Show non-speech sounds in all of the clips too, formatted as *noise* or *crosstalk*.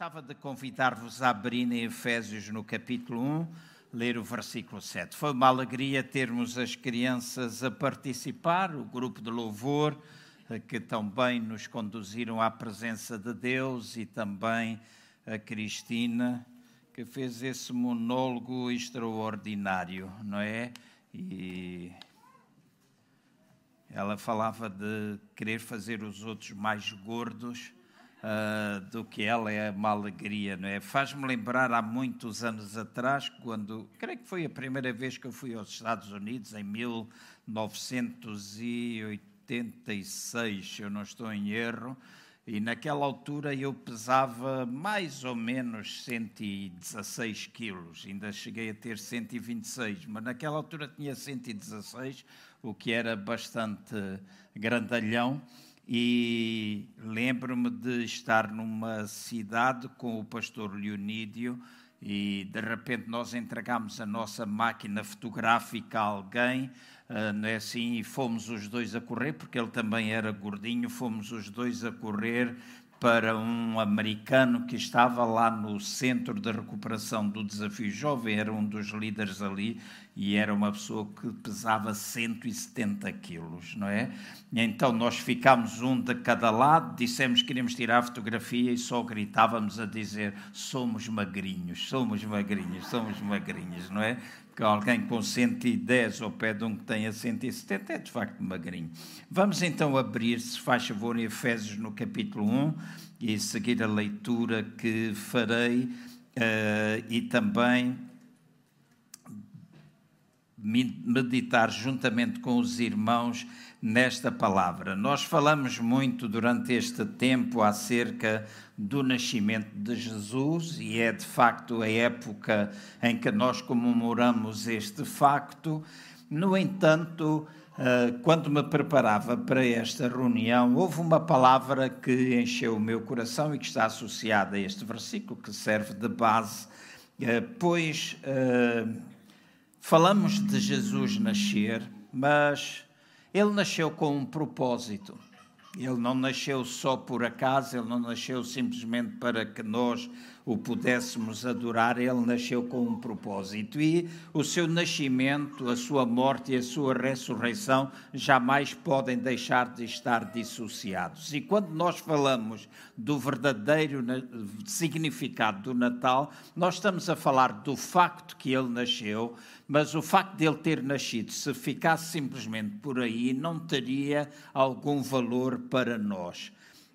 gostava de convidar-vos a abrir em Efésios no capítulo 1, ler o versículo 7. Foi uma alegria termos as crianças a participar, o grupo de louvor, eh, que também nos conduziram à presença de Deus, e também a Cristina, que fez esse monólogo extraordinário, não é? E ela falava de querer fazer os outros mais gordos uh, do que ela é uma alegria, não é? Faz-me lembrar há muitos anos atrás, quando, creio que foi a primeira vez que eu fui aos Estados Unidos, em 1986, se eu não estou em erro, e naquela altura eu pesava mais ou menos 116 quilos, ainda cheguei a ter 126, mas naquela altura tinha 116, o que era bastante grandalhão. E lembro-me de estar numa cidade com o pastor Leonídio e de repente nós entregámos a nossa máquina fotográfica a alguém, uh, não é assim? E fomos os dois a correr, porque ele também era gordinho, fomos os dois a correr para um americano que estava lá no centro de recuperação do desafio jovem, era um dos líderes ali e era uma pessoa que pesava 170 quilos, não é? Então nós ficámos um de cada lado, dissemos que queríamos tirar a fotografia e só gritávamos a dizer somos magrinhos, somos magrinhos, somos magrinhos, não é? Porque alguém com 110 ao pé de um que tenha 170 é de facto magrinho. Vamos então abrir, se faz favor, em Efésios no capítulo 1 e seguir a leitura que farei uh, e também meditar juntamente com os irmãos nesta palavra. Nós falamos muito durante este tempo acerca do nascimento de Jesus e é de facto a época em que nós comemoramos este facto. No entanto, eh, quando me preparava para esta reunião, houve uma palavra que encheu o meu coração e que está associada a este versículo, que serve de base, eh, pois eh, Falamos de Jesus nascer, mas ele nasceu com um propósito. Ele não nasceu só por acaso, ele não nasceu simplesmente para que nós o pudéssemos adorar, ele nasceu com um propósito. E o seu nascimento, a sua morte e a sua ressurreição jamais podem deixar de estar dissociados. E quando nós falamos do verdadeiro significado do Natal, nós estamos a falar do facto que ele nasceu, mas o facto de ele ter nascido, se ficasse simplesmente por aí, não teria algum valor para nós.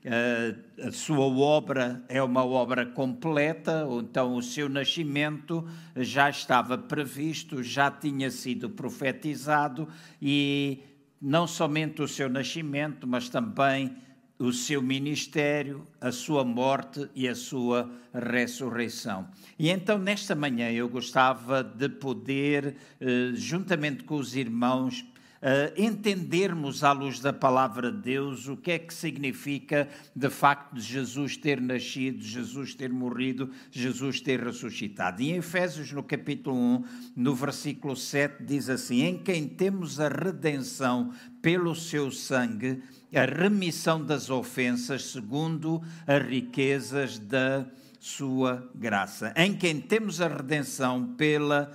A sua obra é uma obra completa, então o seu nascimento já estava previsto, já tinha sido profetizado e não somente o seu nascimento, mas também o seu ministério, a sua morte e a sua ressurreição. E então, nesta manhã, eu gostava de poder, eh, juntamente com os irmãos, uh, entendermos à luz da palavra de Deus o que é que significa de facto Jesus ter nascido, Jesus ter morrido, Jesus ter ressuscitado. E em Efésios, no capítulo 1, no versículo 7, diz assim: Em quem temos a redenção pelo seu sangue, a remissão das ofensas, segundo as riquezas da sua graça. Em quem temos a redenção pela,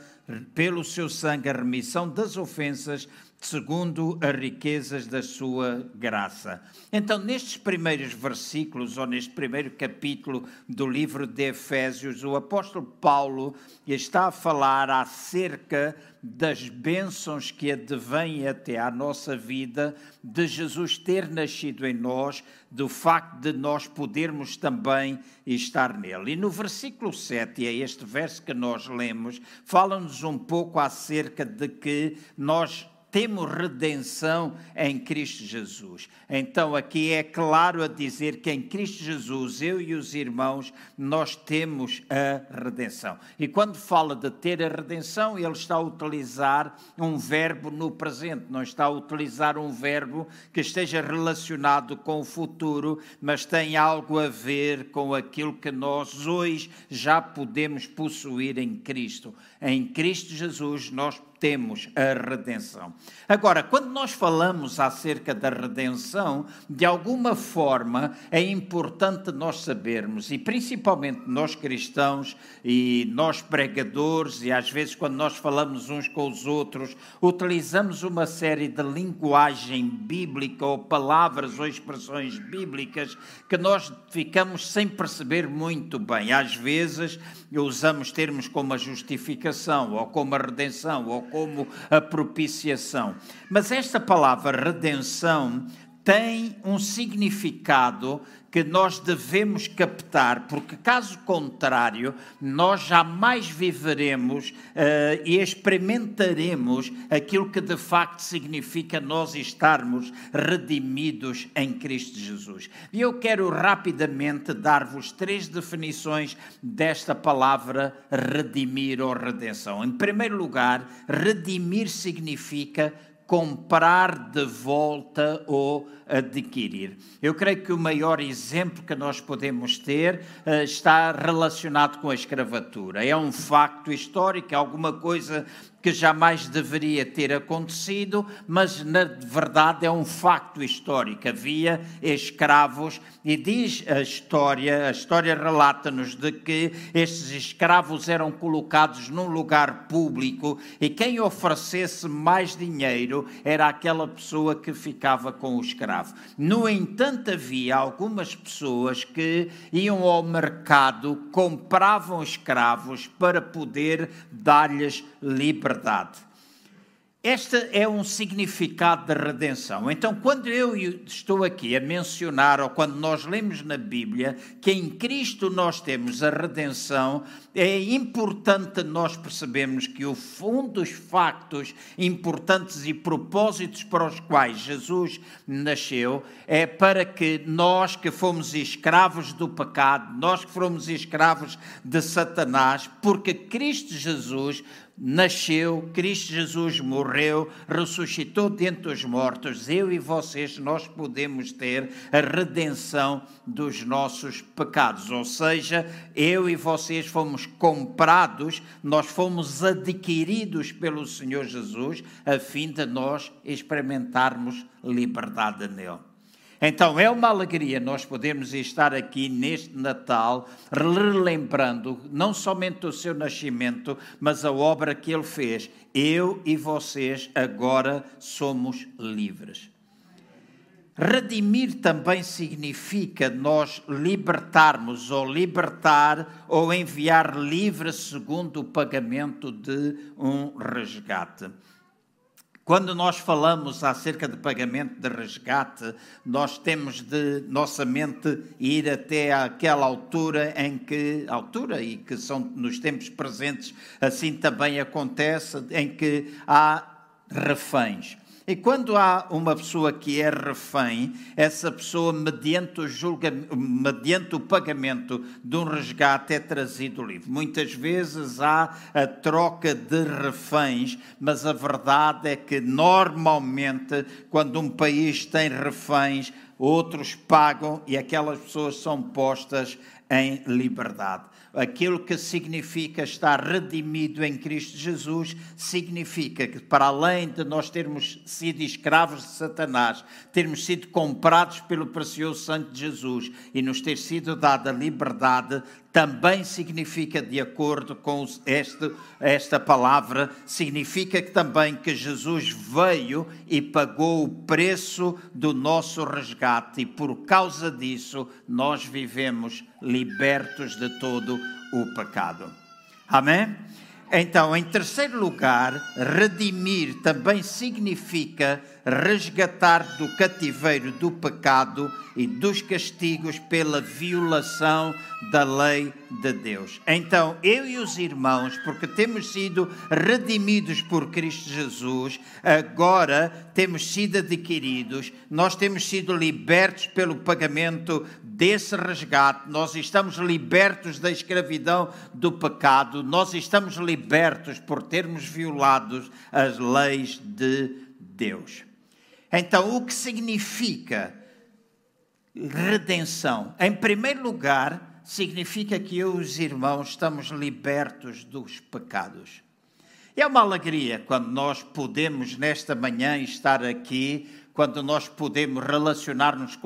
pelo seu sangue, a remissão das ofensas, segundo as riquezas da sua graça. Então, nestes primeiros versículos, ou neste primeiro capítulo do livro de Efésios, o apóstolo Paulo está a falar acerca das bênçãos que advêm até à nossa vida, de Jesus ter nascido em nós, do facto de nós podermos também estar nele. E no versículo 7, e é este verso que nós lemos, fala-nos um pouco acerca de que nós temos redenção em Cristo Jesus. Então, aqui é claro a dizer que em Cristo Jesus, eu e os irmãos, nós temos a redenção. E quando fala de ter a redenção, ele está a utilizar um verbo no presente, não está a utilizar um verbo que esteja relacionado com o futuro, mas tem algo a ver com aquilo que nós hoje já podemos possuir em Cristo. Em Cristo Jesus, nós temos a redenção. Agora, quando nós falamos acerca da redenção, de alguma forma é importante nós sabermos, e principalmente nós cristãos e nós pregadores, e às vezes quando nós falamos uns com os outros, utilizamos uma série de linguagem bíblica ou palavras ou expressões bíblicas que nós ficamos sem perceber muito bem. Às vezes usamos termos como a justificação, ou como a redenção, ou como a propiciação. Mas esta palavra redenção tem um significado que nós devemos captar, porque caso contrário, nós jamais viveremos uh, e experimentaremos aquilo que de facto significa nós estarmos redimidos em Cristo Jesus. E eu quero rapidamente dar-vos três definições desta palavra redimir ou redenção. Em primeiro lugar, redimir significa comprar de volta ou adquirir. Eu creio que o maior exemplo que nós podemos ter uh, está relacionado com a escravatura. É um facto histórico, é alguma coisa que jamais deveria ter acontecido, mas na verdade é um facto histórico. Havia escravos e diz a história, a história relata-nos de que estes escravos eram colocados num lugar público e quem oferecesse mais dinheiro era aquela pessoa que ficava com o escravo. No entanto, havia algumas pessoas que iam ao mercado, compravam escravos para poder dar-lhes liberdade liberdade. Este é um significado da redenção. Então, quando eu estou aqui a mencionar, ou quando nós lemos na Bíblia, que em Cristo nós temos a redenção, é importante nós percebermos que o fundo dos factos importantes e propósitos para os quais Jesus nasceu é para que nós que fomos escravos do pecado, nós que fomos escravos de Satanás, porque Cristo Jesus nasceu, Cristo Jesus morreu, ressuscitou dentre os mortos, eu e vocês, nós podemos ter a redenção dos nossos pecados. Ou seja, eu e vocês fomos comprados, nós fomos adquiridos pelo Senhor Jesus, a fim de nós experimentarmos liberdade nele. Então é uma alegria nós podermos estar aqui neste Natal, relembrando não somente o seu nascimento, mas a obra que ele fez. Eu e vocês agora somos livres. Redimir também significa nós libertarmos ou libertar ou enviar livre segundo o pagamento de um resgate. Quando nós falamos acerca de pagamento de resgate, nós temos de nossa mente ir até aquela altura em que, altura e que são nos tempos presentes, assim também acontece, em que há reféns. E quando há uma pessoa que é refém, essa pessoa, mediante o, julga, mediante o pagamento de um resgate, é trazido livre. Muitas vezes há a troca de reféns, mas a verdade é que, normalmente, quando um país tem reféns, outros pagam e aquelas pessoas são postas em liberdade aquilo que significa estar redimido em Cristo Jesus, significa que, para além de nós termos sido escravos de Satanás, termos sido comprados pelo precioso sangue de Jesus e nos ter sido dada liberdade, também significa, de acordo com este, esta palavra, significa que também que Jesus veio e pagou o preço do nosso resgate e por causa disso nós vivemos libertos de todo o pecado. Amém? Então, em terceiro lugar, redimir também significa resgatar do cativeiro do pecado e dos castigos pela violação da lei de Deus. Então, eu e os irmãos, porque temos sido redimidos por Cristo Jesus, agora temos sido adquiridos, nós temos sido libertos pelo pagamento desse resgate, nós estamos libertos da escravidão do pecado, nós estamos libertos por termos violado as leis de Deus. Então, o que significa redenção? Em primeiro lugar, significa que eu e os irmãos estamos libertos dos pecados. É uma alegria quando nós podemos, nesta manhã, estar aqui, quando nós podemos relacionar-nos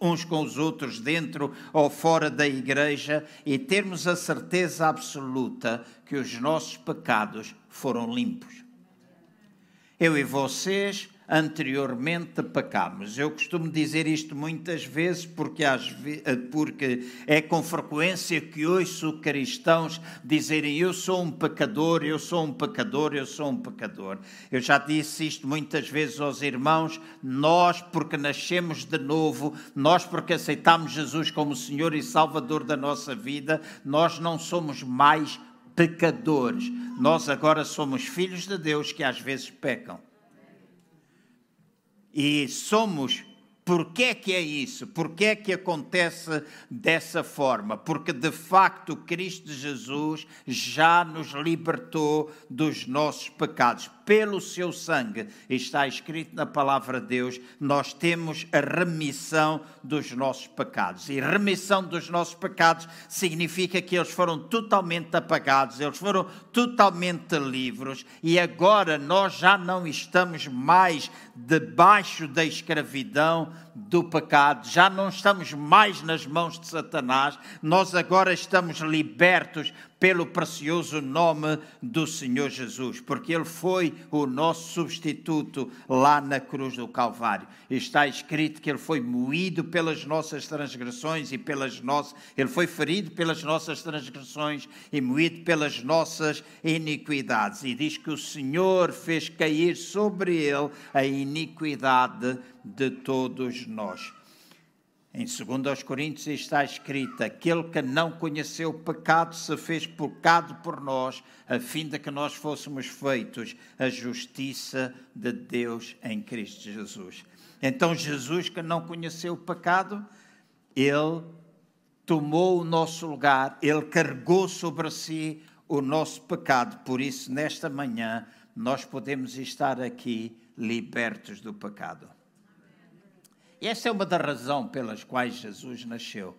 uns com os outros, dentro ou fora da igreja, e termos a certeza absoluta que os nossos pecados foram limpos. Eu e vocês anteriormente pecámos. Eu costumo dizer isto muitas vezes porque, eh, porque é com frequência que ouço cristãos dizerem eu sou um pecador, eu sou um pecador, eu sou um pecador. Eu já disse isto muitas vezes aos irmãos, nós porque nascemos de novo, nós porque aceitamos Jesus como Senhor e Salvador da nossa vida, nós não somos mais pecadores. Nós agora somos filhos de Deus que às vezes pecam. E somos. Por que é que é isso? Por que é que acontece dessa forma? Porque de facto Cristo Jesus já nos libertou dos nossos pecados pelo seu sangue, está escrito na palavra de Deus, nós temos a remissão dos nossos pecados. E remissão dos nossos pecados significa que eles foram totalmente apagados, eles foram totalmente livres e agora nós já não estamos mais debaixo da escravidão do pecado, já não estamos mais nas mãos de Satanás, nós agora estamos libertos pelo precioso nome do Senhor Jesus, porque Ele foi o nosso substituto lá na cruz do Calvário. Está escrito que Ele foi moído pelas nossas transgressões e pelas nossas. Ele foi ferido pelas nossas transgressões e moído pelas nossas iniquidades. E diz que o Senhor fez cair sobre Ele a iniquidade de todos nós. Em 2 Coríntios está escrito: aquele que não conheceu o pecado se fez pecado por nós, a fim de que nós fôssemos feitos a justiça de Deus em Cristo Jesus. Então, Jesus, que não conheceu o pecado, ele tomou o nosso lugar, ele carregou sobre si o nosso pecado. Por isso, nesta manhã, nós podemos estar aqui libertos do pecado. E essa é uma das razões pelas quais Jesus nasceu.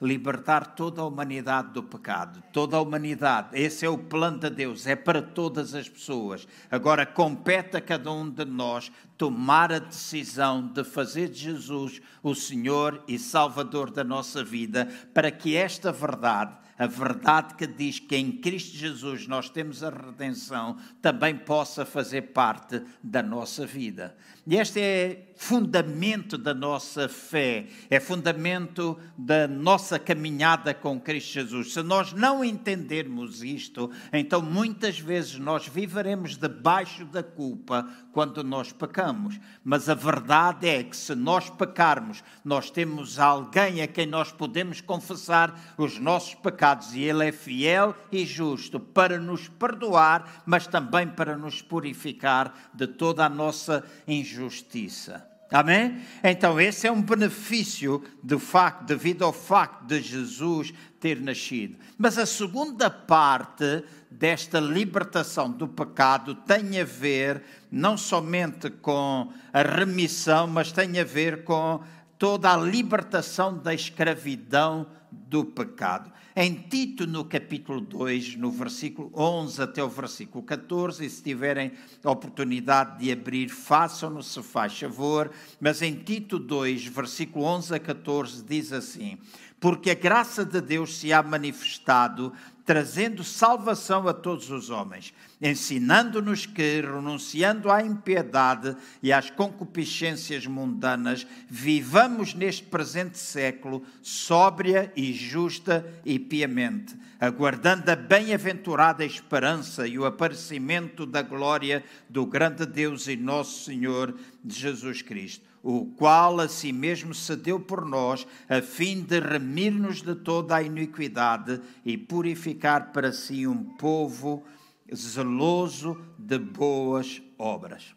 Libertar toda a humanidade do pecado, toda a humanidade. Esse é o plano de Deus, é para todas as pessoas. Agora compete a cada um de nós tomar a decisão de fazer de Jesus o Senhor e Salvador da nossa vida, para que esta verdade a verdade que diz que em Cristo Jesus nós temos a redenção, também possa fazer parte da nossa vida. E este é fundamento da nossa fé, é fundamento da nossa caminhada com Cristo Jesus. Se nós não entendermos isto, então muitas vezes nós viveremos debaixo da culpa quando nós pecamos. Mas a verdade é que se nós pecarmos, nós temos alguém a quem nós podemos confessar os nossos pecados e ele é fiel e justo para nos perdoar, mas também para nos purificar de toda a nossa injustiça. Amém? Então, esse é um benefício do facto, devido ao facto de Jesus ter nascido. Mas a segunda parte desta libertação do pecado tem a ver não somente com a remissão, mas tem a ver com toda a libertação da escravidão do pecado. Em Tito, no capítulo 2, no versículo 11 até o versículo 14, e se tiverem a oportunidade de abrir, façam-no se faz favor, mas em Tito 2, versículo 11 a 14, diz assim: Porque a graça de Deus se há manifestado, trazendo salvação a todos os homens, ensinando-nos que, renunciando à impiedade e às concupiscências mundanas, vivamos neste presente século sóbria e justa e piamente, aguardando a bem-aventurada esperança e o aparecimento da glória do grande Deus e nosso Senhor Jesus Cristo o qual a si mesmo se deu por nós, a fim de remir-nos de toda a iniquidade e purificar para si um povo zeloso de boas obras.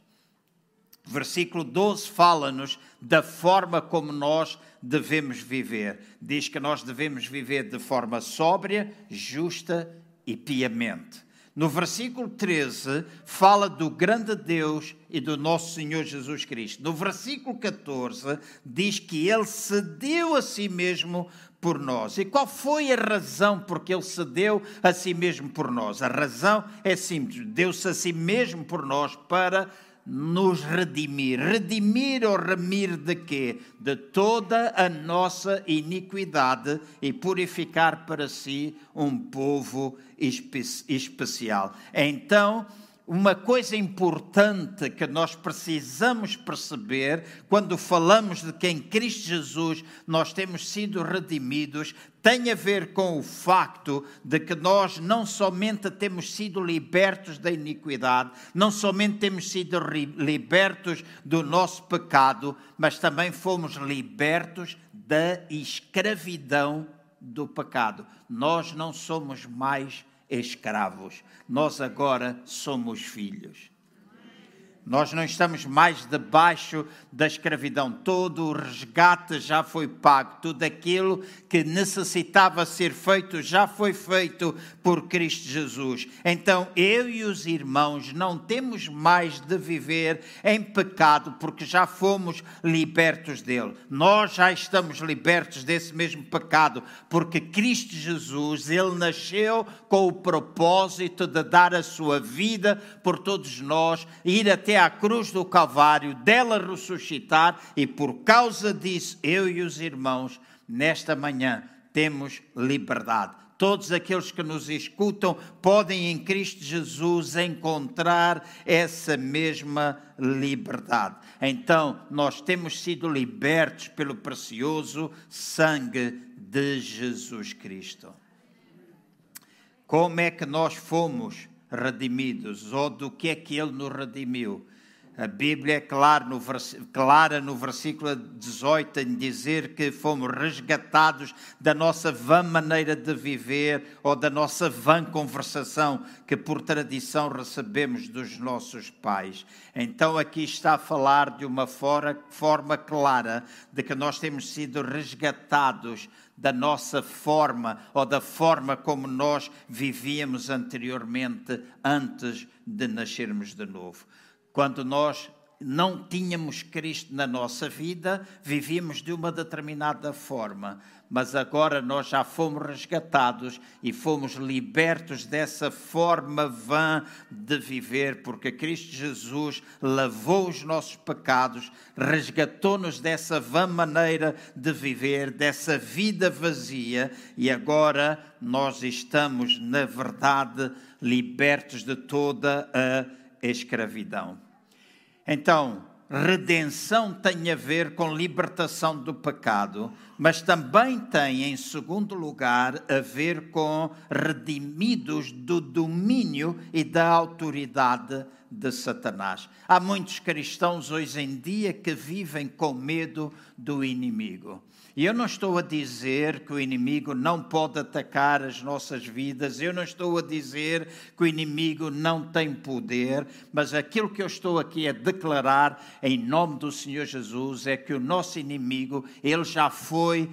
Versículo 12 fala-nos da forma como nós devemos viver. Diz que nós devemos viver de forma sóbria, justa e piamente. No versículo 13, fala do grande Deus e do nosso Senhor Jesus Cristo. No versículo 14, diz que ele se deu a si mesmo por nós. E qual foi a razão por que ele se deu a si mesmo por nós? A razão é simples: deu-se a si mesmo por nós para nos redimir. Redimir ou remir de quê? De toda a nossa iniquidade e purificar para si um povo espe especial. Então, uma coisa importante que nós precisamos perceber quando falamos de que em Cristo Jesus nós temos sido redimidos tem a ver com o facto de que nós não somente temos sido libertos da iniquidade, não somente temos sido libertos do nosso pecado, mas também fomos libertos da escravidão do pecado. Nós não somos mais escravos. Nós agora somos filhos. Nós não estamos mais debaixo da escravidão. Todo o resgate já foi pago. Tudo aquilo que necessitava ser feito já foi feito por Cristo Jesus. Então, eu e os irmãos não temos mais de viver em pecado, porque já fomos libertos dele. Nós já estamos libertos desse mesmo pecado, porque Cristo Jesus, ele nasceu com o propósito de dar a sua vida por todos nós, ir até à cruz do Calvário, dela ressuscitar, e por causa disso, eu e os irmãos, nesta manhã, temos liberdade. Todos aqueles que nos escutam podem em Cristo Jesus encontrar essa mesma liberdade. Então, nós temos sido libertos pelo precioso sangue de Jesus Cristo. Como é que nós fomos redimidos? Ou do que é que Ele nos redimiu? A Bíblia é clara no, clara no versículo 18 em dizer que fomos resgatados da nossa vã maneira de viver ou da nossa vã conversação que por tradição recebemos dos nossos pais. Então aqui está a falar de uma forma clara de que nós temos sido resgatados da nossa forma ou da forma como nós vivíamos anteriormente antes de nascermos de novo. Quando nós não tínhamos Cristo na nossa vida, vivíamos de uma determinada forma, mas agora nós já fomos resgatados e fomos libertos dessa forma vã de viver, porque Cristo Jesus lavou os nossos pecados, resgatou-nos dessa vã maneira de viver, dessa vida vazia, e agora nós estamos, na verdade, libertos de toda a escravidão. Então, redenção tem a ver com libertação do pecado, mas também tem, em segundo lugar, a ver com redimidos do domínio e da autoridade de Satanás. Há muitos cristãos hoje em dia que vivem com medo do inimigo. E eu não estou a dizer que o inimigo não pode atacar as nossas vidas, eu não estou a dizer que o inimigo não tem poder, mas aquilo que eu estou aqui a declarar em nome do Senhor Jesus é que o nosso inimigo, ele já foi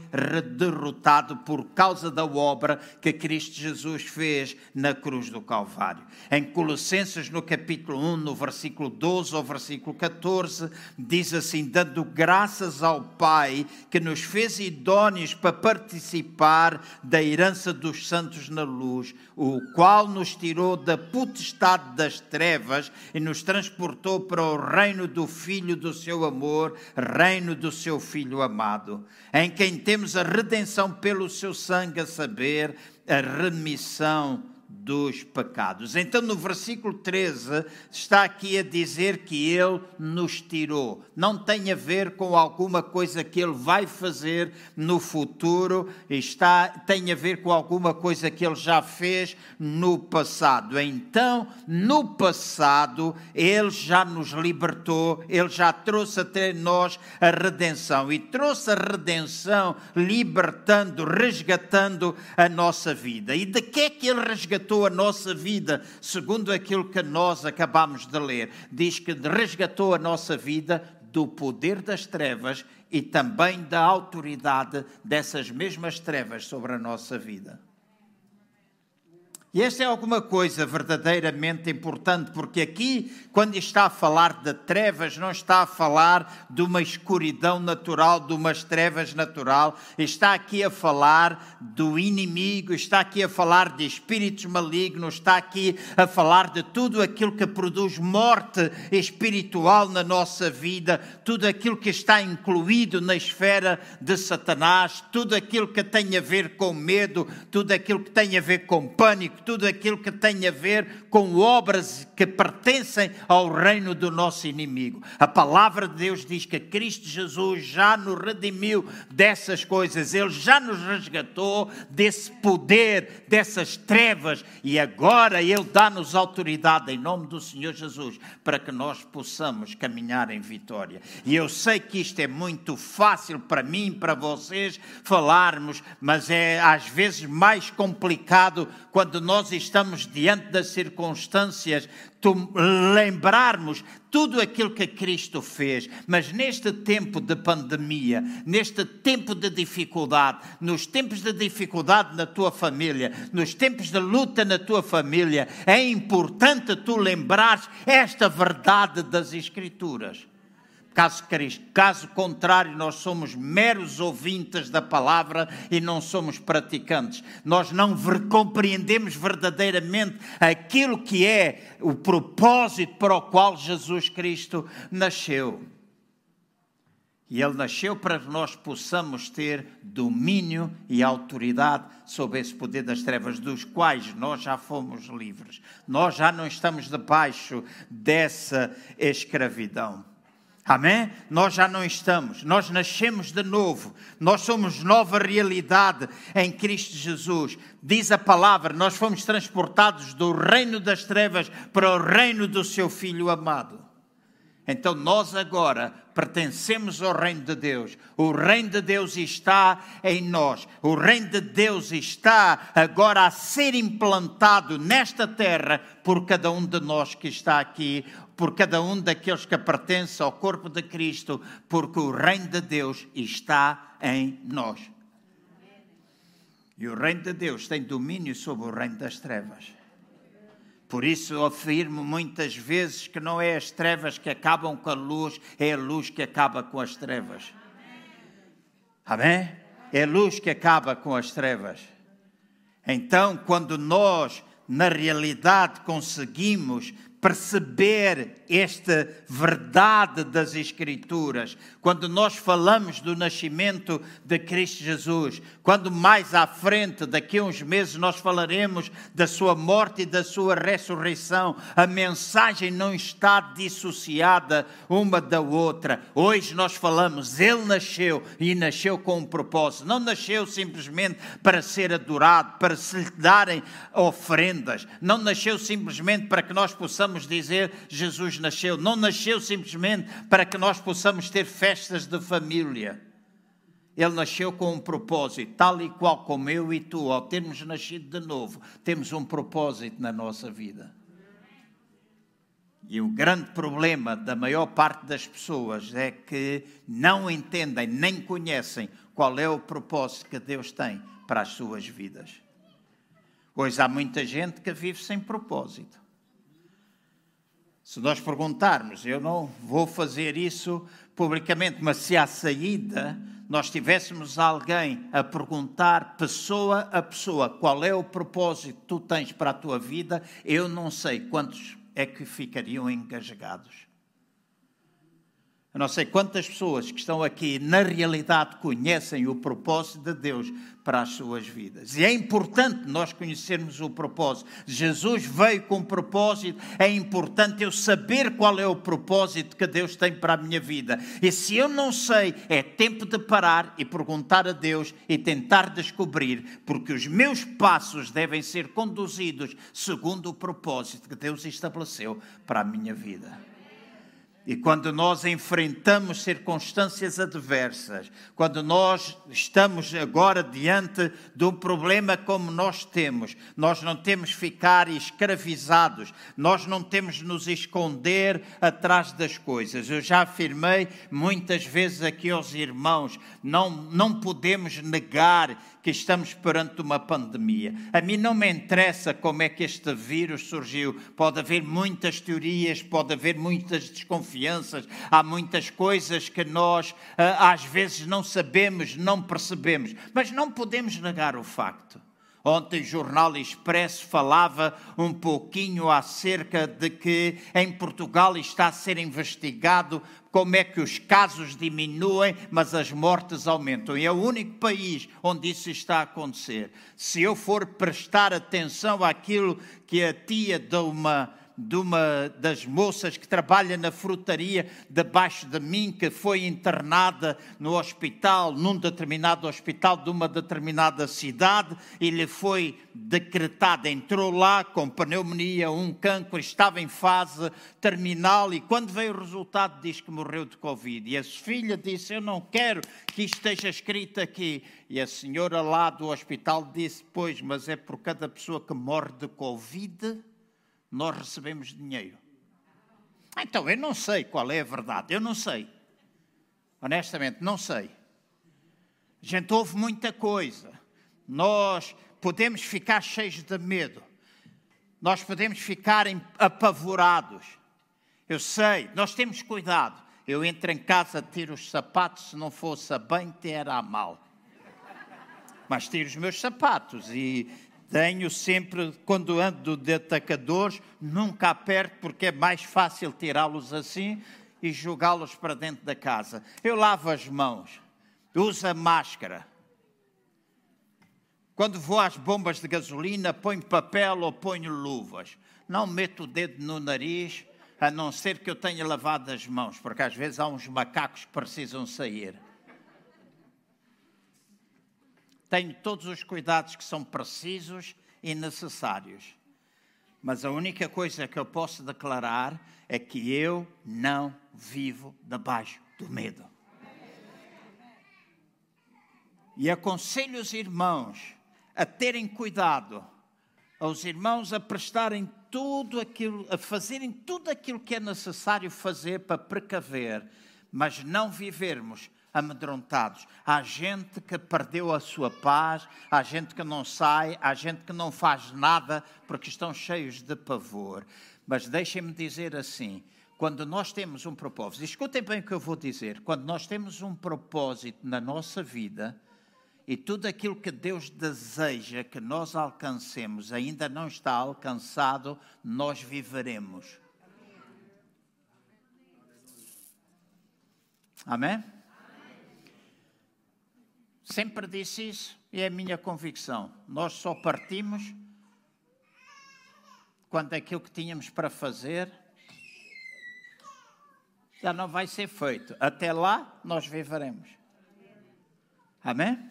derrotado por causa da obra que Cristo Jesus fez na cruz do Calvário. Em Colossenses, no capítulo 1, no versículo 12 ao versículo 14, diz assim: dando graças ao Pai que nos fez idóneos para participar da herança dos santos na luz, o qual nos tirou da potestade das trevas e nos transportou para o reino do Filho do seu amor, reino do seu Filho amado, em quem temos a redenção pelo seu sangue, a saber, a remissão dos pecados. Então, no versículo 13, está aqui a dizer que Ele nos tirou. Não tem a ver com alguma coisa que Ele vai fazer no futuro, está, tem a ver com alguma coisa que Ele já fez no passado. Então, no passado, Ele já nos libertou, Ele já trouxe até nós a redenção e trouxe a redenção libertando, resgatando a nossa vida. E de que é que Ele resgatou? Resgatou a nossa vida, segundo aquilo que nós acabamos de ler. Diz que resgatou a nossa vida do poder das trevas e também da autoridade dessas mesmas trevas sobre a nossa vida. E esta é alguma coisa verdadeiramente importante, porque aqui, quando está a falar de trevas, não está a falar de uma escuridão natural, de umas trevas natural, está aqui a falar do inimigo, está aqui a falar de espíritos malignos, está aqui a falar de tudo aquilo que produz morte espiritual na nossa vida, tudo aquilo que está incluído na esfera de Satanás, tudo aquilo que tem a ver com medo, tudo aquilo que tem a ver com pânico tudo aquilo que tem a ver com obras que pertencem ao reino do nosso inimigo. A palavra de Deus diz que Cristo Jesus já nos redimiu dessas coisas, Ele já nos resgatou desse poder, dessas trevas, e agora Ele dá-nos autoridade em nome do Senhor Jesus para que nós possamos caminhar em vitória. E eu sei que isto é muito fácil para mim, para vocês falarmos, mas é às vezes mais complicado quando nós estamos diante das circunstâncias, lembrarmos tudo aquilo que Cristo fez, mas neste tempo de pandemia, neste tempo de dificuldade, nos tempos de dificuldade na tua família, nos tempos de luta na tua família, é importante tu lembrares esta verdade das Escrituras. Caso, caso contrário, nós somos meros ouvintes da palavra e não somos praticantes. Nós não compreendemos verdadeiramente aquilo que é o propósito para o qual Jesus Cristo nasceu. E ele nasceu para que nós possamos ter domínio e autoridade sobre esse poder das trevas, dos quais nós já fomos livres. Nós já não estamos debaixo dessa escravidão. Amém? Nós já não estamos, nós nascemos de novo, nós somos nova realidade em Cristo Jesus. Diz a palavra, nós fomos transportados do reino das trevas para o reino do seu Filho amado. Então nós agora pertencemos ao reino de Deus. O reino de Deus está em nós. O reino de Deus está agora a ser implantado nesta terra por cada um de nós que está aqui por cada um daqueles que pertencem ao corpo de Cristo, porque o reino de Deus está em nós. E o reino de Deus tem domínio sobre o reino das trevas. Por isso afirmo muitas vezes que não é as trevas que acabam com a luz, é a luz que acaba com as trevas. Amém? É a luz que acaba com as trevas. Então, quando nós, na realidade, conseguimos perceber esta verdade das Escrituras, quando nós falamos do nascimento de Cristo Jesus, quando mais à frente, daqui a uns meses, nós falaremos da sua morte e da sua ressurreição, a mensagem não está dissociada uma da outra. Hoje nós falamos, Ele nasceu e nasceu com um propósito, não nasceu simplesmente para ser adorado, para se lhe darem ofrendas, não nasceu simplesmente para que nós possamos possamos dizer Jesus nasceu. Não nasceu simplesmente para que nós possamos ter festas de família. Ele nasceu com um propósito, tal e qual como eu e tu, ao termos nascido de novo, temos um propósito na nossa vida. E o grande problema da maior parte das pessoas é que não entendem nem conhecem qual é o propósito que Deus tem para as suas vidas. Pois há muita gente que vive sem propósito. Se nós perguntarmos, eu não vou fazer isso publicamente, mas se à saída nós tivéssemos alguém a perguntar, pessoa a pessoa, qual é o propósito que tu tens para a tua vida, eu não sei quantos é que ficariam engasgados. Eu não sei quantas pessoas que estão aqui, na realidade, conhecem o propósito de Deus para as suas vidas. E é importante nós conhecermos o propósito. Jesus veio com um propósito, é importante eu saber qual é o propósito que Deus tem para a minha vida. E se eu não sei, é tempo de parar e perguntar a Deus e tentar descobrir, porque os meus passos devem ser conduzidos segundo o propósito que Deus estabeleceu para a minha vida. E quando nós enfrentamos circunstâncias adversas, quando nós estamos agora diante de um problema como nós temos, nós não temos ficar escravizados, nós não temos nos esconder atrás das coisas. Eu já afirmei muitas vezes aqui aos irmãos, não, não podemos negar que estamos perante uma pandemia. A mim não me interessa como é que este vírus surgiu. Pode haver muitas teorias, pode haver muitas desconfianças, há muitas coisas que nós ah, às vezes não sabemos, não percebemos, mas não podemos negar o facto. Ontem o Jornal Expresso falava um pouquinho acerca de que em Portugal está a ser investigado como é que os casos diminuem, mas as mortes aumentam. E é o único país onde isso está a acontecer. Se eu for prestar atenção àquilo que a tia de uma de uma das moças que trabalha na frutaria debaixo de mim, que foi internada no hospital, num determinado hospital de uma determinada cidade, e lhe foi decretada, entrou lá com pneumonia, um cancro, estava em fase terminal, e quando veio o resultado diz que morreu de Covid. E a filha disse, eu não quero que isto esteja escrito aqui. E a senhora lá do hospital disse, pois, mas é por cada pessoa que morre de Covid nós recebemos dinheiro. Então, eu não sei qual é a verdade, eu não sei. Honestamente, não sei. A gente ouve muita coisa. Nós podemos ficar cheios de medo. Nós podemos ficar apavorados. Eu sei, nós temos cuidado. Eu entro em casa, tiro os sapatos, se não fosse a bem, era a mal. Mas tiro os meus sapatos e tenho sempre, quando ando de atacadores, nunca aperto, porque é mais fácil tirá-los assim e jogá-los para dentro da casa. Eu lavo as mãos, uso a máscara. Quando vou às bombas de gasolina, ponho papel ou ponho luvas. Não meto o dedo no nariz, a não ser que eu tenha lavado as mãos, porque às vezes há uns macacos que precisam sair. Tenho todos os cuidados que são precisos e necessários. Mas a única coisa que eu posso declarar é que eu não vivo debaixo do medo. E aconselho os irmãos a terem cuidado, aos irmãos a prestarem tudo aquilo, a fazerem tudo aquilo que é necessário fazer para precaver, mas não vivermos amedrontados. Há gente que perdeu a sua paz, há gente que não sai, há gente que não faz nada porque estão cheios de pavor. Mas deixem-me dizer assim: quando nós temos um propósito, escutem bem o que eu vou dizer, quando nós temos um propósito na nossa vida, e tudo aquilo que Deus deseja que nós alcancemos ainda não está alcançado, nós viveremos. Amém? Sempre disse isso e é a minha convicção. Nós só partimos quando aquilo que tínhamos para fazer já não vai ser feito. Até lá nós viveremos. Amém?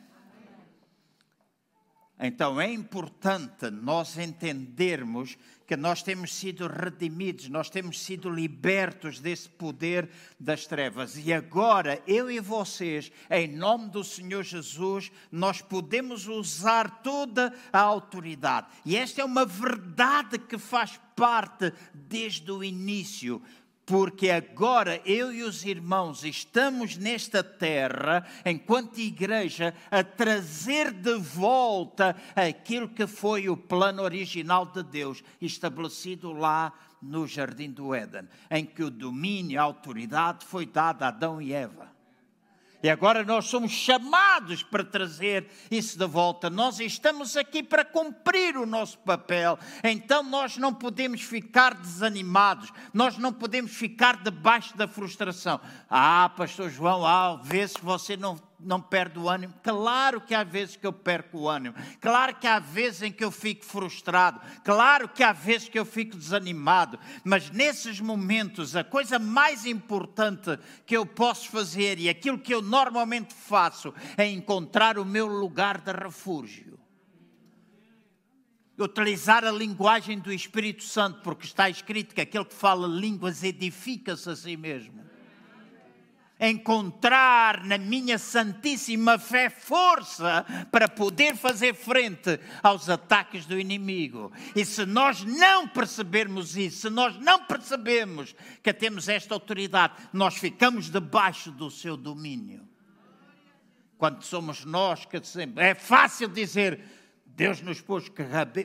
Então é importante nós entendermos que nós temos sido redimidos, nós temos sido libertos desse poder das trevas. E agora, eu e vocês, em nome do Senhor Jesus, nós podemos usar toda a autoridade. E esta é uma verdade que faz parte desde o início porque agora eu e os irmãos estamos nesta terra, enquanto igreja, a trazer de volta aquilo que foi o plano original de Deus, estabelecido lá no Jardim do Éden, em que o domínio e a autoridade foi dada a Adão e Eva. E agora nós somos chamados para trazer isso de volta. Nós estamos aqui para cumprir o nosso papel. Então nós não podemos ficar desanimados. Nós não podemos ficar debaixo da frustração. Ah, pastor João, ah, vê se você não não perde o ânimo. Claro que há vezes que eu perco o ânimo. Claro que há vezes em que eu fico frustrado. Claro que há vezes que eu fico desanimado. Mas nesses momentos, a coisa mais importante que eu posso fazer e aquilo que eu normalmente faço é encontrar o meu lugar de refúgio. Utilizar a linguagem do Espírito Santo, porque está escrito que aquele que fala línguas edifica-se a si mesmo encontrar na minha santíssima fé força para poder fazer frente aos ataques do inimigo. E se nós não percebermos isso, se nós não percebemos que temos esta autoridade, nós ficamos debaixo do seu domínio. Quando somos nós que sempre. É fácil dizer. Deus nos pôs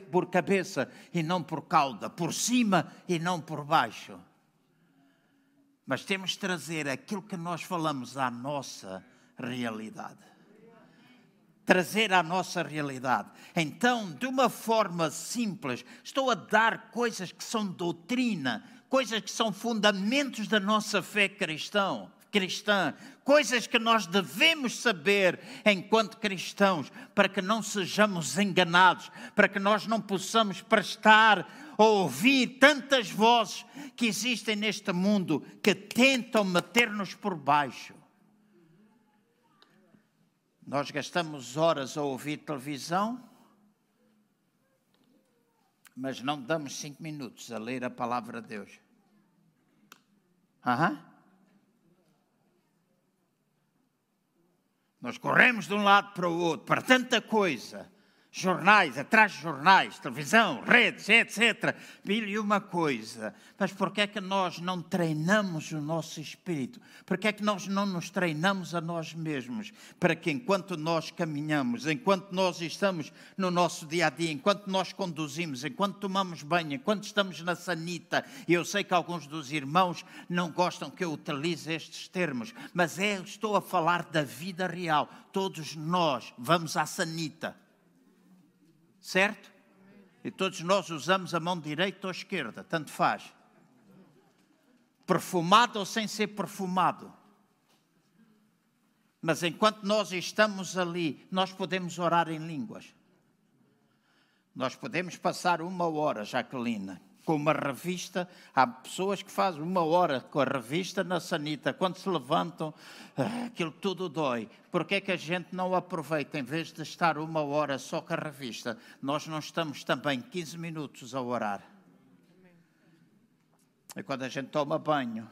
por cabeça e não por cauda, por cima e não por baixo. Mas temos de trazer aquilo que nós falamos à nossa realidade. Trazer à nossa realidade. Então, de uma forma simples, estou a dar coisas que são doutrina, coisas que são fundamentos da nossa fé cristão, cristã, coisas que nós devemos saber enquanto cristãos, para que não sejamos enganados, para que nós não possamos prestar ouvir tantas vozes que existem neste mundo que tentam meter-nos por baixo. Nós gastamos horas a ouvir televisão, mas não damos cinco minutos a ler a palavra de Deus. Aham. Nós corremos de um lado para o outro, para tanta coisa jornais, atrás de jornais, televisão, redes, etc. Mil e uma coisa. Mas por que é que nós não treinamos o nosso espírito? Por que é que nós não nos treinamos a nós mesmos? Para que enquanto nós caminhamos, enquanto nós estamos no nosso dia a dia, enquanto nós conduzimos, enquanto tomamos banho, enquanto estamos na sanita, e eu sei que alguns dos irmãos não gostam que eu utilize estes termos, mas é, estou a falar da vida real. Todos nós vamos à sanita certo? E todos nós usamos a mão direita ou esquerda, tanto faz. Perfumado ou sem ser perfumado. Mas enquanto nós estamos ali, nós podemos orar em línguas. Nós podemos passar uma hora, Jaqueline, com uma revista. Há pessoas que fazem uma hora com a revista na sanita. Quando se levantam, ah, aquilo tudo dói. Por que é que a gente não aproveita, em vez de estar uma hora só com a revista, nós não estamos também 15 minutos a orar? É quando a gente toma banho,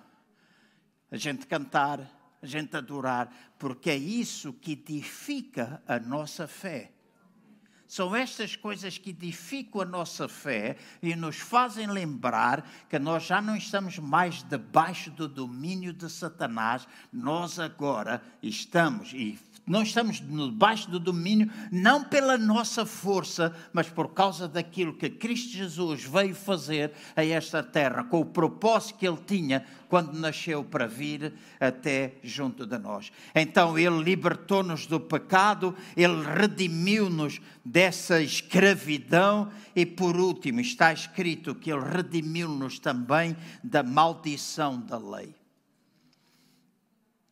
a gente cantar, a gente adorar, porque é isso que edifica a nossa fé. São estas coisas que edificam a nossa fé e nos fazem lembrar que nós já não estamos mais debaixo do domínio de Satanás, nós agora estamos e não estamos debaixo do domínio, não pela nossa força, mas por causa daquilo que Cristo Jesus veio fazer a esta terra, com o propósito que ele tinha quando nasceu para vir até junto de nós. Então ele libertou-nos do pecado, ele redimiu-nos dessa escravidão e por último está escrito que ele redimiu-nos também da maldição da lei.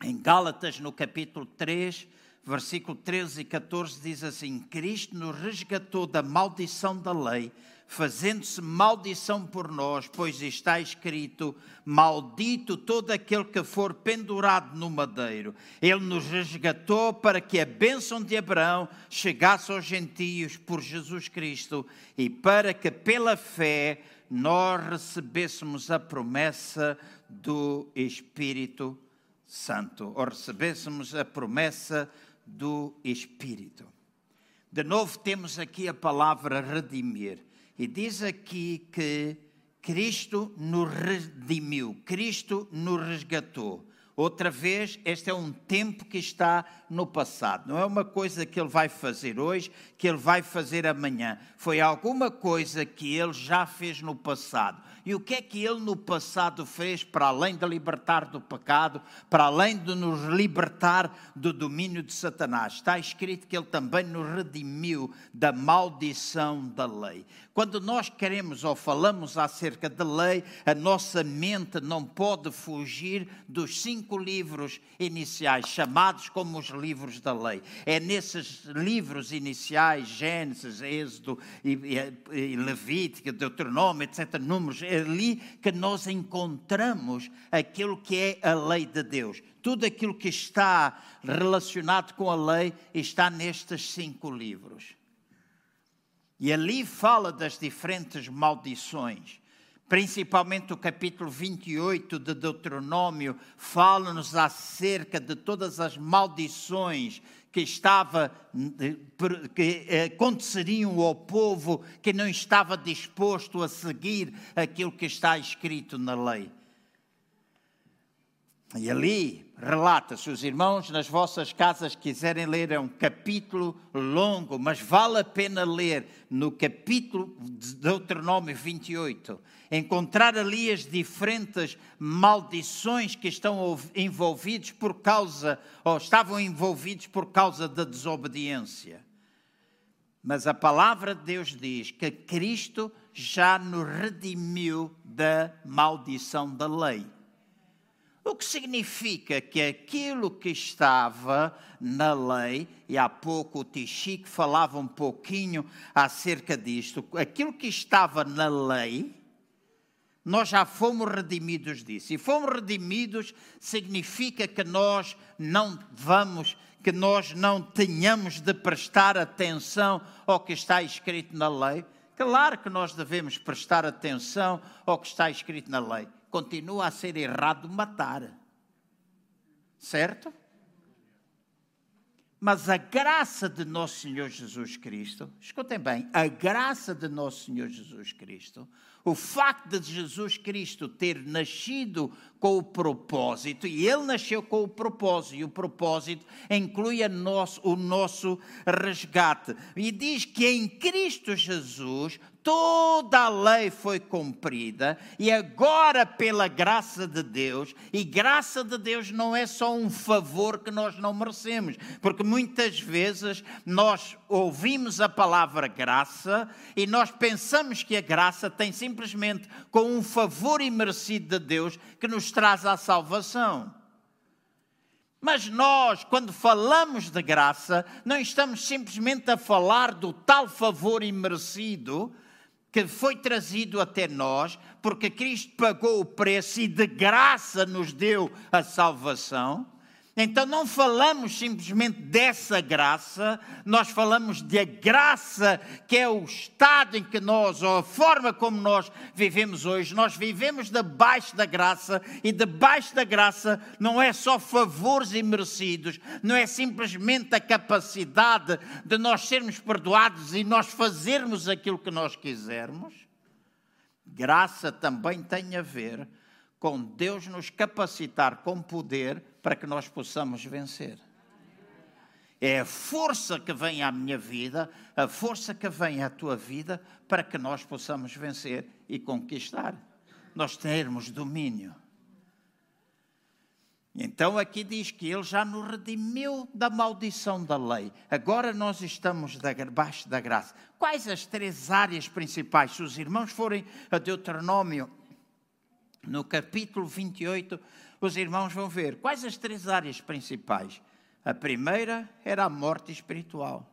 Em Gálatas, no capítulo 3, versículo 13 e 14 diz assim: Cristo nos resgatou da maldição da lei, fazendo-se maldição por nós, pois está escrito: Maldito todo aquele que for pendurado no madeiro. Ele nos resgatou para que a bênção de Abraão chegasse aos gentios por Jesus Cristo e para que pela fé nós recebêssemos a promessa do Espírito Santo, ou recebêssemos a promessa do Espírito. De novo, temos aqui a palavra redimir. E diz aqui que Cristo nos redimiu, Cristo nos resgatou. Outra vez, este é um tempo que está no passado. Não é uma coisa que ele vai fazer hoje, que ele vai fazer amanhã. Foi alguma coisa que ele já fez no passado. E o que é que ele no passado fez para além de libertar do pecado, para além de nos libertar do domínio de Satanás? Está escrito que ele também nos redimiu da maldição da lei. Quando nós queremos ou falamos acerca da lei, a nossa mente não pode fugir dos cinco livros iniciais, chamados como os livros da lei. É nesses livros iniciais, Gênesis, Êxodo, e, e, e Levítico, Deuteronômio, etc., Números, ali que nós encontramos aquilo que é a lei de Deus. Tudo aquilo que está relacionado com a lei está nestes cinco livros. E ali fala das diferentes maldições. Principalmente o capítulo 28 de Deuteronômio fala-nos acerca de todas as maldições que estava que aconteceriam ao povo que não estava disposto a seguir aquilo que está escrito na lei. E ali relata, se os irmãos nas vossas casas quiserem ler, é um capítulo longo, mas vale a pena ler no capítulo de Deuteronômio 28. Encontrar ali as diferentes maldições que estão envolvidos por causa, ou estavam envolvidos por causa da desobediência. Mas a palavra de Deus diz que Cristo já nos redimiu da maldição da lei. O que significa que aquilo que estava na lei, e há pouco o Tichique falava um pouquinho acerca disto, aquilo que estava na lei, nós já fomos redimidos disso. E fomos redimidos significa que nós não vamos, que nós não tenhamos de prestar atenção ao que está escrito na lei. Claro que nós devemos prestar atenção ao que está escrito na lei continua a ser errado matar. Certo? Mas a graça de Nosso Senhor Jesus Cristo, escutem bem, a graça de Nosso Senhor Jesus Cristo, o facto de Jesus Cristo ter nascido com o propósito, e ele nasceu com o propósito, e o propósito inclui nosso, o nosso resgate. E diz que em Cristo Jesus toda a lei foi cumprida e agora, pela graça de Deus, e graça de Deus não é só um favor que nós não merecemos, porque muitas vezes nós ouvimos a palavra graça e nós pensamos que a graça tem simplesmente com um favor imerecido de Deus que nos traz a salvação. Mas nós, quando falamos de graça, não estamos simplesmente a falar do tal favor imerecido que foi trazido até nós, porque Cristo pagou o preço e de graça nos deu a salvação. Então não falamos simplesmente dessa graça, nós falamos da graça que é o estado em que nós, ou a forma como nós vivemos hoje. Nós vivemos debaixo da graça e debaixo da graça não é só favores imerecidos, não é simplesmente a capacidade de nós sermos perdoados e nós fazermos aquilo que nós quisermos. Graça também tem a ver com Deus nos capacitar com poder para que nós possamos vencer. É a força que vem à minha vida, a força que vem à tua vida, para que nós possamos vencer e conquistar. Nós termos domínio. Então aqui diz que ele já nos redimiu da maldição da lei. Agora nós estamos debaixo da graça. Quais as três áreas principais? Se os irmãos forem a Deuteronômio, no capítulo 28, os irmãos vão ver quais as três áreas principais. A primeira era a morte espiritual.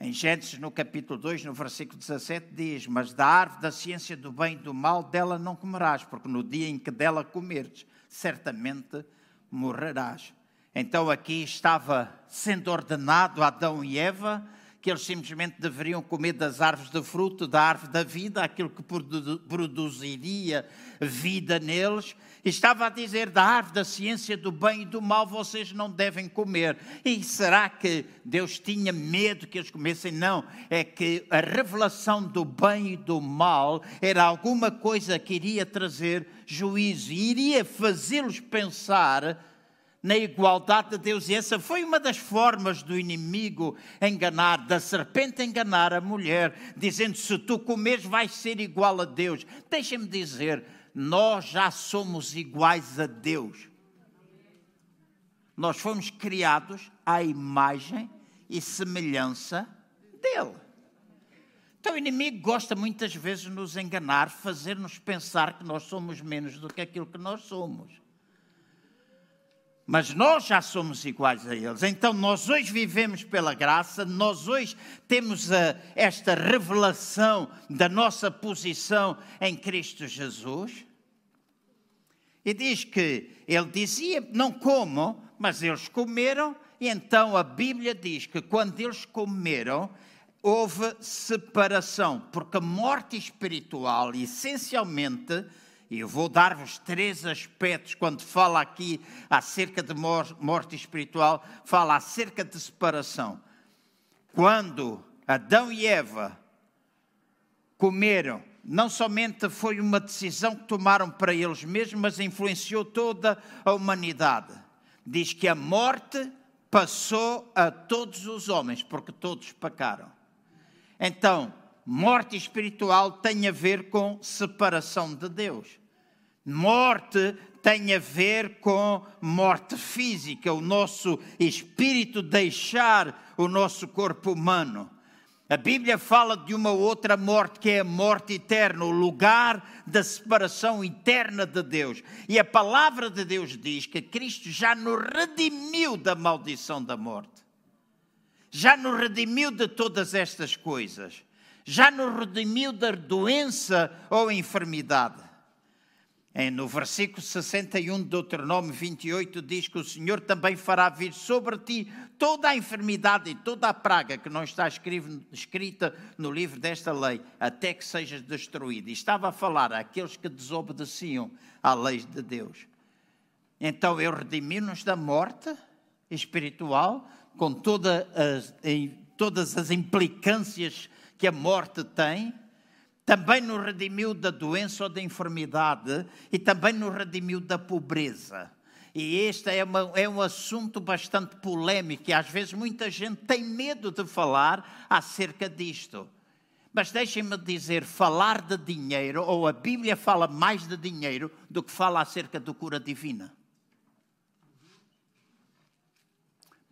Em Gênesis, no capítulo 2, no versículo 17, diz: Mas da árvore da ciência do bem e do mal, dela não comerás, porque no dia em que dela comerdes, certamente morrerás. Então aqui estava sendo ordenado Adão e Eva que eles simplesmente deveriam comer das árvores de fruto, da árvore da vida, aquilo que produziria vida neles. E estava a dizer da árvore da ciência do bem e do mal vocês não devem comer. E será que Deus tinha medo que eles comessem? Não, é que a revelação do bem e do mal era alguma coisa que iria trazer juízo, iria fazê-los pensar na igualdade de Deus. E essa foi uma das formas do inimigo enganar, da serpente enganar a mulher, dizendo: se tu comeres, vais ser igual a Deus. Deixa-me dizer, nós já somos iguais a Deus. Nós fomos criados à imagem e semelhança dele. Então o inimigo gosta muitas vezes de nos enganar, fazer-nos pensar que nós somos menos do que aquilo que nós somos mas nós já somos iguais a eles. Então nós hoje vivemos pela graça, nós hoje temos a, esta revelação da nossa posição em Cristo Jesus. E diz que ele dizia: não comam, mas eles comeram, e então a Bíblia diz que quando eles comeram, houve separação, porque a morte espiritual, essencialmente, e eu vou dar-vos três aspectos quando fala aqui acerca de morte espiritual, fala acerca de separação. Quando Adão e Eva comeram não somente foi uma decisão que tomaram para eles mesmos, mas influenciou toda a humanidade. Diz que a morte passou a todos os homens, porque todos pecaram. Então, morte espiritual tem a ver com separação de Deus. Morte tem a ver com morte física, o nosso espírito deixar o nosso corpo humano. A Bíblia fala de uma outra morte que é a morte eterna, o lugar da separação eterna de Deus. E a palavra de Deus diz que Cristo já nos redimiu da maldição da morte. Já nos redimiu de todas estas coisas. Já nos redimiu da doença ou enfermidade. É, no versículo 61 de Deuteronômio 28 diz que o Senhor também fará vir sobre ti toda a enfermidade e toda a praga que não está escrita no livro desta lei, até que sejas destruído. E estava a falar àqueles que desobedeciam à lei de Deus. Então eu redimi-nos da morte espiritual, com toda as, todas as implicâncias que a morte tem também nos redimiu da doença ou da enfermidade e também nos redimiu da pobreza. E este é, uma, é, um assunto bastante polêmico e às vezes muita gente tem medo de falar acerca disto. Mas deixem-me dizer, falar de dinheiro, ou a Bíblia fala mais de dinheiro do que fala acerca do cura divina.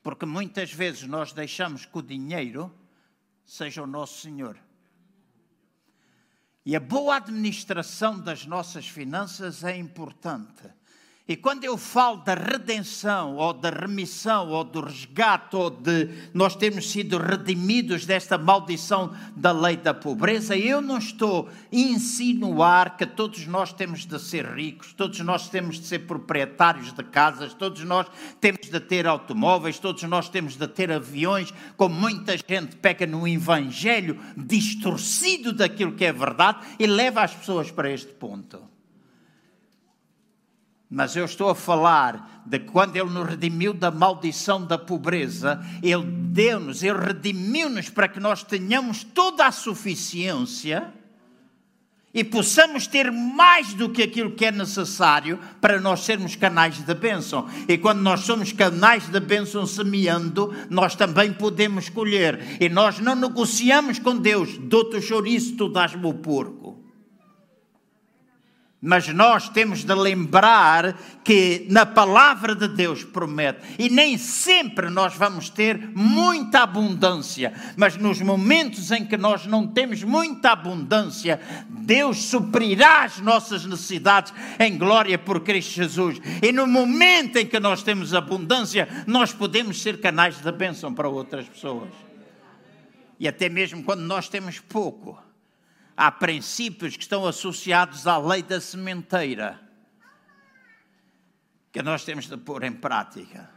Porque muitas vezes nós deixamos que o dinheiro seja o nosso Senhor. E a boa administração das nossas finanças é importante. E quando eu falo da redenção, ou da remissão, ou do resgate, ou de nós termos sido redimidos desta maldição da lei da pobreza, eu não estou a insinuar que todos nós temos de ser ricos, todos nós temos de ser proprietários de casas, todos nós temos de ter automóveis, todos nós temos de ter aviões, como muita gente peca no evangelho distorcido daquilo que é verdade e leva as pessoas para este ponto. Mas eu estou a falar de quando Ele nos redimiu da maldição da pobreza, Ele deu-nos, Ele redimiu-nos para que nós tenhamos toda a suficiência e possamos ter mais do que aquilo que é necessário para nós sermos canais de bênção. E quando nós somos canais de bênção semeando, nós também podemos colher. E nós não negociamos com Deus, dou-te o chouriço, tu dás-me o porco. Mas nós temos de lembrar que na palavra de Deus promete, e nem sempre nós vamos ter muita abundância, mas nos momentos em que nós não temos muita abundância, Deus suprirá as nossas necessidades em glória por Cristo Jesus. E no momento em que nós temos abundância, nós podemos ser canais de bênção para outras pessoas. E até mesmo quando nós temos pouco há princípios que estão associados à lei da sementeira que nós temos de pôr em prática.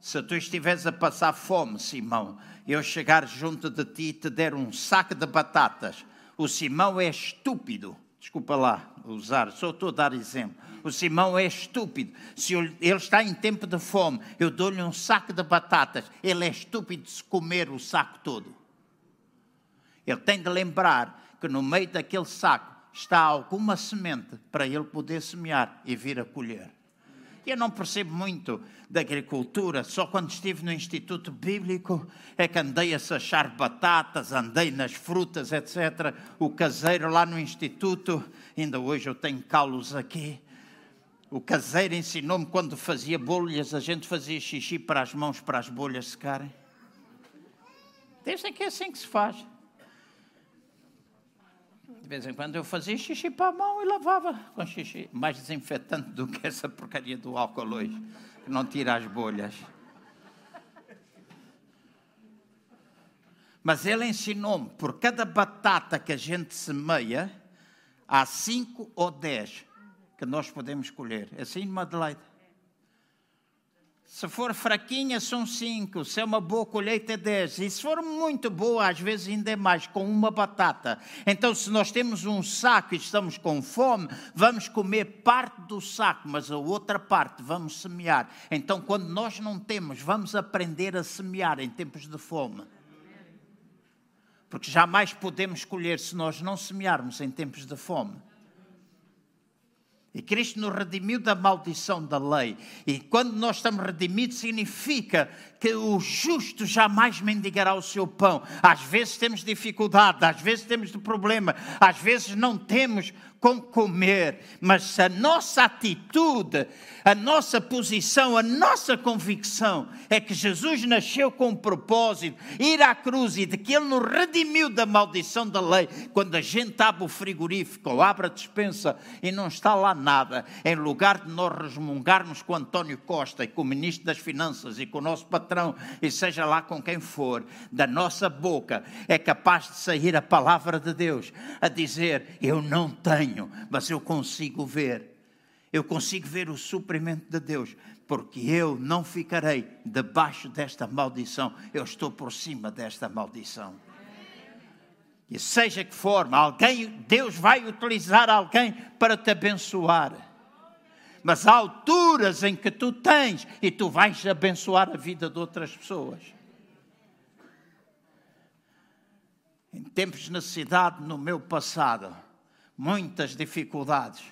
Se tu estiveres a passar fome, Simão, eu chegar junto de ti e te der um saco de batatas, o Simão é estúpido. Desculpa lá usar, só estou a dar exemplo. O Simão é estúpido. Se ele está em tempo de fome, eu dou-lhe um saco de batatas, ele é estúpido de se comer o saco todo. Ele tem de lembrar que no meio daquele saco está alguma semente para ele poder semear e vir a colher. Eu não percebo muito da agricultura, só quando estive no Instituto Bíblico é que andei a achar batatas, andei nas frutas, etc. O caseiro lá no Instituto, ainda hoje eu tenho caulos aqui. O caseiro ensinou-me quando fazia bolhas, a gente fazia xixi para as mãos, para as bolhas secarem. Dizem que é assim que se faz. De vez em quando eu fazia xixi para a mão e lavava com xixi. Mais desinfetante do que essa porcaria do álcool hoje, que não tira as bolhas. Mas ele ensinou-me, por cada batata que a gente semeia, há cinco ou dez que nós podemos colher. Assim, Madeleine? Se for fraquinha, são cinco. Se é uma boa colheita, é dez. E se for muito boa, às vezes ainda é mais, com uma batata. Então, se nós temos um saco e estamos com fome, vamos comer parte do saco, mas a outra parte vamos semear. Então, quando nós não temos, vamos aprender a semear em tempos de fome. Porque jamais podemos colher se nós não semearmos em tempos de fome. E Cristo nos redimiu da maldição da lei. E quando nós estamos redimidos, significa que o justo jamais mendigará o seu pão. Às vezes temos dificuldade, às vezes temos problema, às vezes não temos com comer, mas a nossa atitude, a nossa posição, a nossa convicção é que Jesus nasceu com um propósito, ir à cruz e de que Ele nos redimiu da maldição da lei. Quando a gente abre o frigorífico ou abre a despensa e não está lá nada, em lugar de nós resmungarmos com António Costa e com o Ministro das Finanças e com o nosso patrão, e seja lá com quem for, da nossa boca é capaz de sair a palavra de Deus a dizer: Eu não tenho mas eu consigo ver. Eu consigo ver o suprimento de Deus, porque eu não ficarei debaixo desta maldição, eu estou por cima desta maldição. E seja que forma, alguém, Deus vai utilizar alguém para te abençoar. Mas há alturas em que tu tens e tu vais abençoar a vida de outras pessoas. Em tempos de necessidade no meu passado, muitas dificuldades.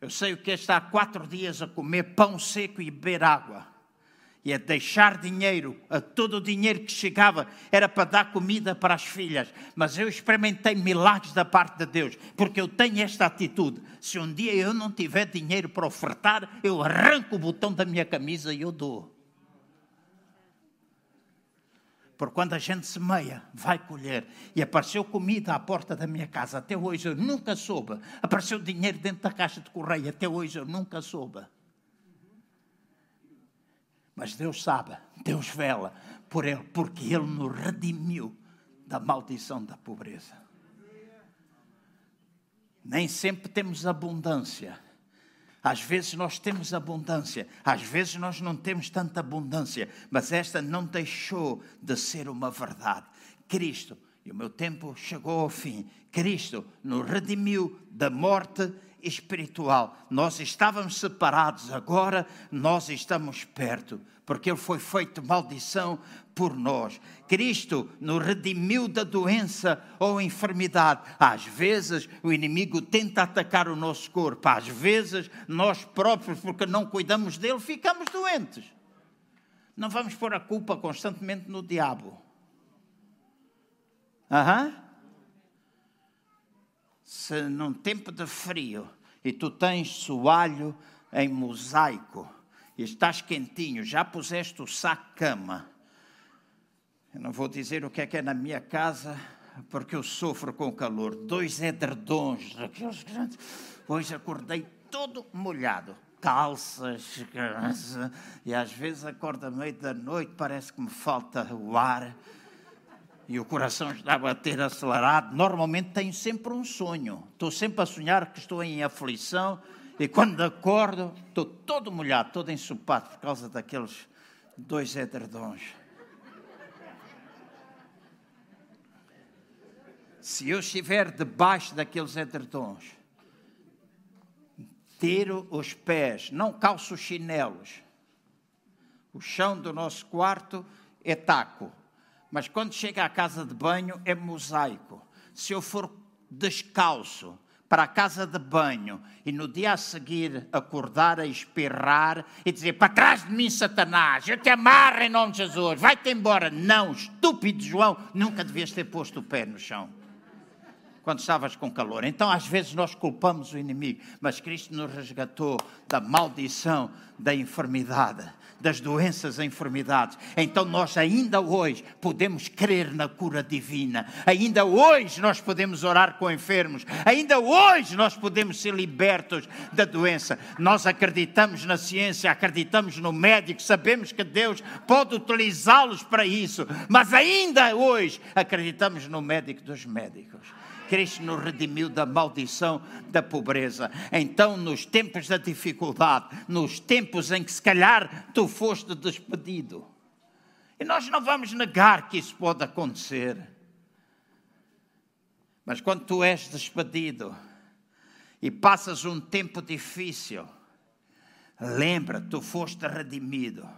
Eu sei o que é estar quatro dias a comer pão seco e beber água. E a deixar dinheiro, a todo o dinheiro que chegava era para dar comida para as filhas. Mas eu experimentei milagres da parte de Deus, porque eu tenho esta atitude. Se um dia eu não tiver dinheiro para ofertar, eu arranco o botão da minha camisa e eu dou. Porque quando a gente semeia, vai colher. E apareceu comida à porta da minha casa. Até hoje eu nunca soube. Apareceu dinheiro dentro da caixa de correio. Até hoje eu nunca soube. Mas Deus sabe, Deus vela por Ele, porque Ele nos redimiu da maldição da pobreza. Nem sempre temos abundância às vezes nós temos abundância, às vezes nós não temos tanta abundância, mas esta não deixou de ser uma verdade. Cristo, e o meu tempo chegou ao fim, Cristo nos redimiu da morte espiritual. Nós estávamos separados, agora nós estamos perto, porque Ele foi feito maldição por nós. Cristo nos redimiu da doença ou enfermidade. Às vezes o inimigo tenta atacar o nosso corpo, às vezes nós próprios, porque não cuidamos dele, ficamos doentes. Não vamos pôr a culpa constantemente no diabo. Aham. Se num tempo de frio e tu tens soalho em mosaico e estás quentinho, já puseste o saco cama eu não vou dizer o que é que é na minha casa, porque eu sofro com o calor. Dois edredons, aqueles grandes. Hoje acordei todo molhado. Calças, *laughs* e às vezes acordo à meia da noite, parece que me falta o ar e o coração está a bater acelerado. Normalmente tenho sempre um sonho. Estou sempre a sonhar que estou em aflição e quando acordo estou todo molhado, todo ensopado por causa daqueles dois edredons. se eu estiver debaixo daqueles edredons, tiro os pés, não calço os chinelos. O chão do nosso quarto é taco, mas quando chega à casa de banho é mosaico. Se eu for descalço para a casa de banho e no dia a seguir acordar a espirrar e dizer para trás de mim, Satanás, eu te amarro em nome de Jesus, vai-te embora. Não, estúpido João, nunca devias ter posto o pé no chão quando estavas com calor. Então, às vezes, nós culpamos o inimigo, mas Cristo nos resgatou da maldição da enfermidade, das doenças e enfermidades. Então, nós ainda hoje podemos crer na cura divina, ainda hoje nós podemos orar com enfermos, ainda hoje nós podemos ser libertos da doença. Nós acreditamos na ciência, acreditamos no médico, sabemos que Deus pode utilizá-los para isso, mas ainda hoje acreditamos no médico dos médicos. Cristo nos redimiu da maldição da pobreza. Então, nos tempos da dificuldade, nos tempos em que se calhar tu foste despedido, e nós não vamos negar que isso pode acontecer. Mas quando tu és despedido e passas um tempo difícil, lembra, tu foste redimido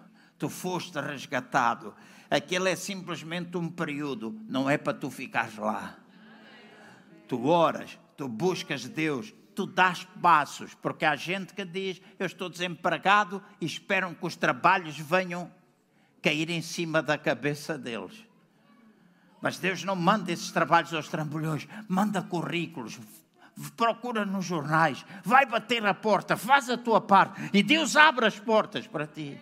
tu foste resgatado. Aquele é simplesmente um período, não é para tu ficares lá. Tu oras, tu buscas Deus, tu dás passos, porque há gente que diz: Eu estou desempregado e esperam que os trabalhos venham cair em cima da cabeça deles. Mas Deus não manda esses trabalhos aos trambolhões, manda currículos, procura nos jornais, vai bater a porta, faz a tua parte e Deus abre as portas para ti.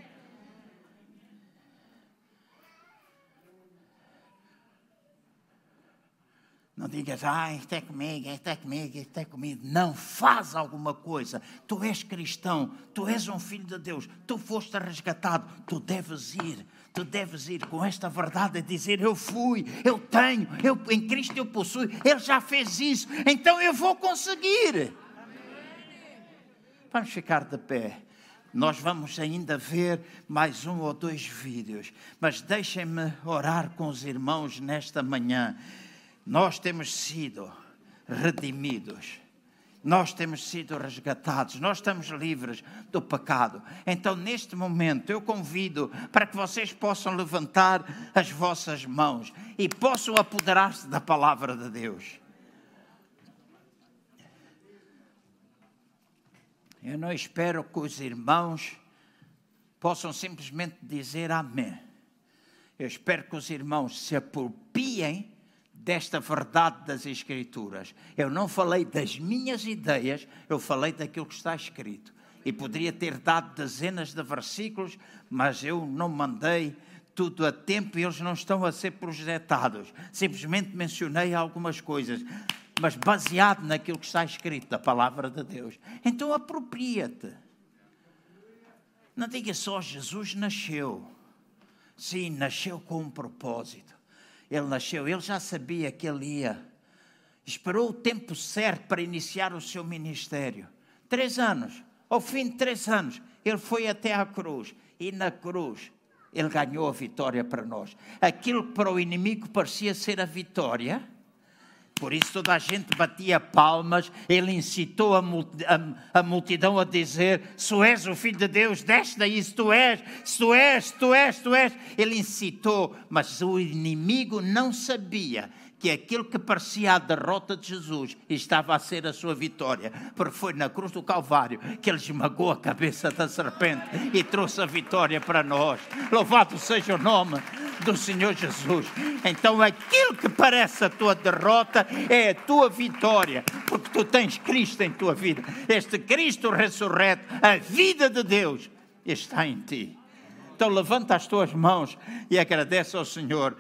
Não digas, ah, isto é comigo, isto é comigo, isto é comigo. Não, faz alguma coisa. Tu és cristão, tu és um filho de Deus, tu foste resgatado, tu deves ir. Tu deves ir com esta verdade e dizer: Eu fui, eu tenho, eu, em Cristo eu possuo, Ele já fez isso, então eu vou conseguir. Vamos ficar de pé. Nós vamos ainda ver mais um ou dois vídeos, mas deixem-me orar com os irmãos nesta manhã. Nós temos sido redimidos. Nós temos sido resgatados, nós estamos livres do pecado. Então, neste momento, eu convido para que vocês possam levantar as vossas mãos e possam apoderar-se da palavra de Deus. Eu não espero que os irmãos possam simplesmente dizer amém. Eu espero que os irmãos se apropiem desta verdade das Escrituras. Eu não falei das minhas ideias, eu falei daquilo que está escrito. E poderia ter dado dezenas de versículos, mas eu não mandei tudo a tempo e eles não estão a ser projetados. Simplesmente mencionei algumas coisas, mas baseado naquilo que está escrito da palavra de Deus. Então apropria-te. Não diga só Jesus nasceu. Sim, nasceu com um propósito ele nasceu, ele já sabia que ele ia. Esperou o tempo certo para iniciar o seu ministério. Três anos. Ao fim de três anos, ele foi até à cruz. E na cruz, ele ganhou a vitória para nós. Aquilo que para o inimigo parecia ser a vitória por isso toda a gente batia palmas, ele incitou a, multidão a dizer: Se tu és o Filho de Deus, desce daí, se tu és, se tu és, tu és, tu és. Ele incitou, mas o inimigo não sabia que aquilo que parecia a derrota de Jesus estava a ser a sua vitória, porque foi na cruz do Calvário que ele esmagou a cabeça da serpente e trouxe a vitória para nós. Louvado seja o nome do Senhor Jesus. Então aquilo que parece a tua derrota é a tua vitória, porque tu tens Cristo em tua vida. Este Cristo ressurreto, a vida de Deus está em ti. Então levanta as tuas mãos e agradece ao Senhor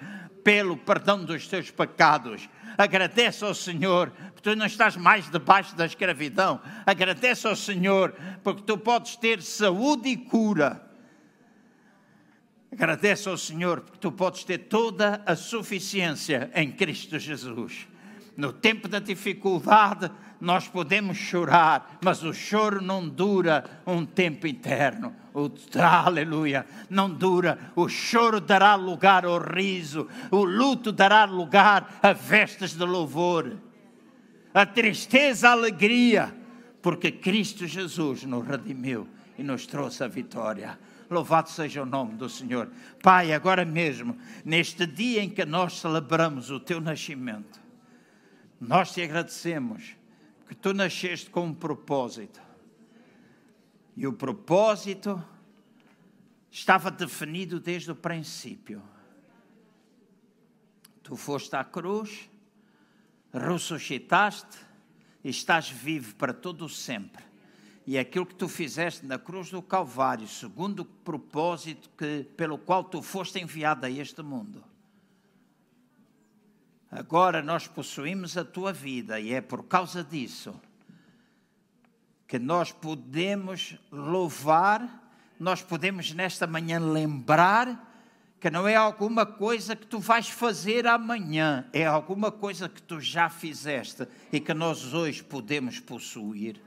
pelo perdão dos teus pecados. Agradece ao Senhor, porque tu não estás mais debaixo da escravidão. Agradece ao Senhor, porque tu podes ter saúde e cura. Agradece ao Senhor, porque tu podes ter toda a suficiência em Cristo Jesus. No tempo da dificuldade, nós podemos chorar, mas o choro não dura um tempo eterno. O, aleluia, não dura. O choro dará lugar ao riso, o luto dará lugar a vestes de louvor, a tristeza, a alegria, porque Cristo Jesus nos redimiu e nos trouxe a vitória. Louvado seja o nome do Senhor. Pai, agora mesmo, neste dia em que nós celebramos o teu nascimento, nós te agradecemos que tu nasceste com um propósito. E o propósito estava definido desde o princípio. Tu foste à cruz, ressuscitaste e estás vivo para todo o sempre. E aquilo que tu fizeste na cruz do Calvário, segundo o propósito que, pelo qual tu foste enviado a este mundo, Agora nós possuímos a tua vida e é por causa disso que nós podemos louvar, nós podemos nesta manhã lembrar que não é alguma coisa que tu vais fazer amanhã, é alguma coisa que tu já fizeste e que nós hoje podemos possuir.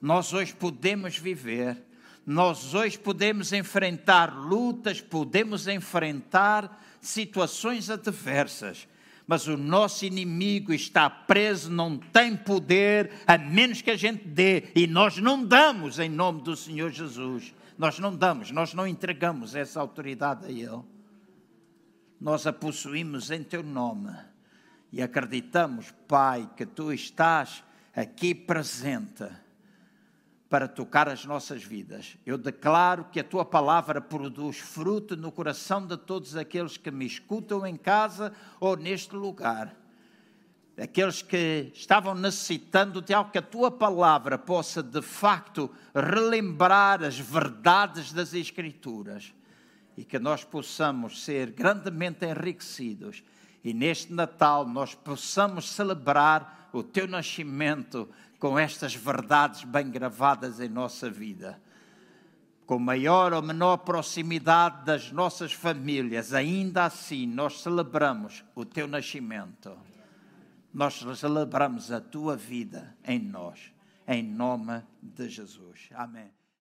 Nós hoje podemos viver, nós hoje podemos enfrentar lutas, podemos enfrentar situações adversas mas o nosso inimigo está preso, não tem poder, a menos que a gente dê, e nós não damos em nome do Senhor Jesus. Nós não damos, nós não entregamos essa autoridade a Ele. Nós a possuímos em Teu nome e acreditamos, Pai, que Tu estás aqui presente para tocar as nossas vidas. Eu declaro que a tua palavra produz fruto no coração de todos aqueles que me escutam em casa ou neste lugar. Aqueles que estavam necessitando de algo que a tua palavra possa de facto relembrar as verdades das Escrituras e que nós possamos ser grandemente enriquecidos e neste Natal nós possamos celebrar o teu nascimento com estas verdades bem gravadas em nossa vida. Com maior ou menor proximidade das nossas famílias, ainda assim nós celebramos o teu nascimento. Nós celebramos a tua vida em nós, em nome de Jesus. Amém.